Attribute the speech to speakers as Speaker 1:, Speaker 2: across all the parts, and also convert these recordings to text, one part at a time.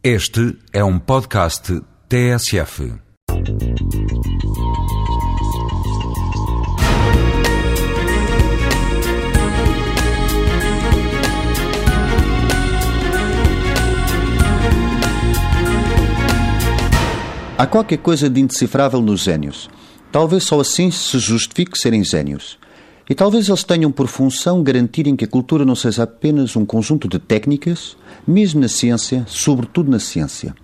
Speaker 1: Este é um podcast TSF.
Speaker 2: Há qualquer coisa de indecifrável nos gênios. Talvez só assim se justifique serem gênios. E talvez eles tenham por função garantirem que a cultura não seja apenas um conjunto de técnicas, mesmo na ciência, sobretudo na ciência.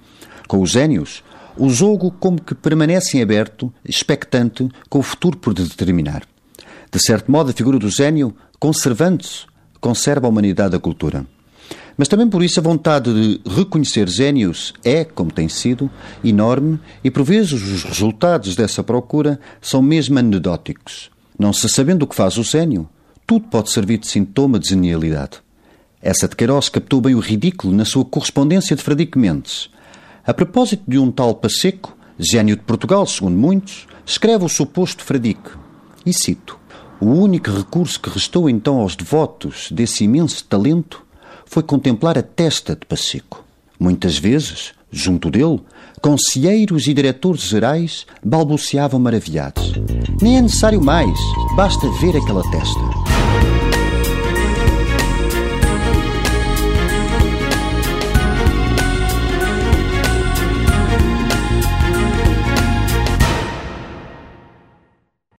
Speaker 2: Com os gênios, o jogo como que permanece em aberto, expectante, com o futuro por determinar. De certo modo, a figura do gênio, conservando-se, conserva a humanidade da cultura. Mas também por isso a vontade de reconhecer gênios é, como tem sido, enorme e por vezes os resultados dessa procura são mesmo anedóticos. Não se sabendo o que faz o gênio, tudo pode servir de sintoma de genialidade. Essa de Queiroz captou bem o ridículo na sua correspondência de Fradique Mendes. A propósito de um tal Pacheco, gênio de Portugal, segundo muitos, escreve o suposto Fradique. E cito: O único recurso que restou então aos devotos desse imenso talento foi contemplar a testa de Pacheco. Muitas vezes, junto dele, conselheiros e diretores gerais balbuciavam maravilhados. Nem é necessário mais, basta ver aquela testa.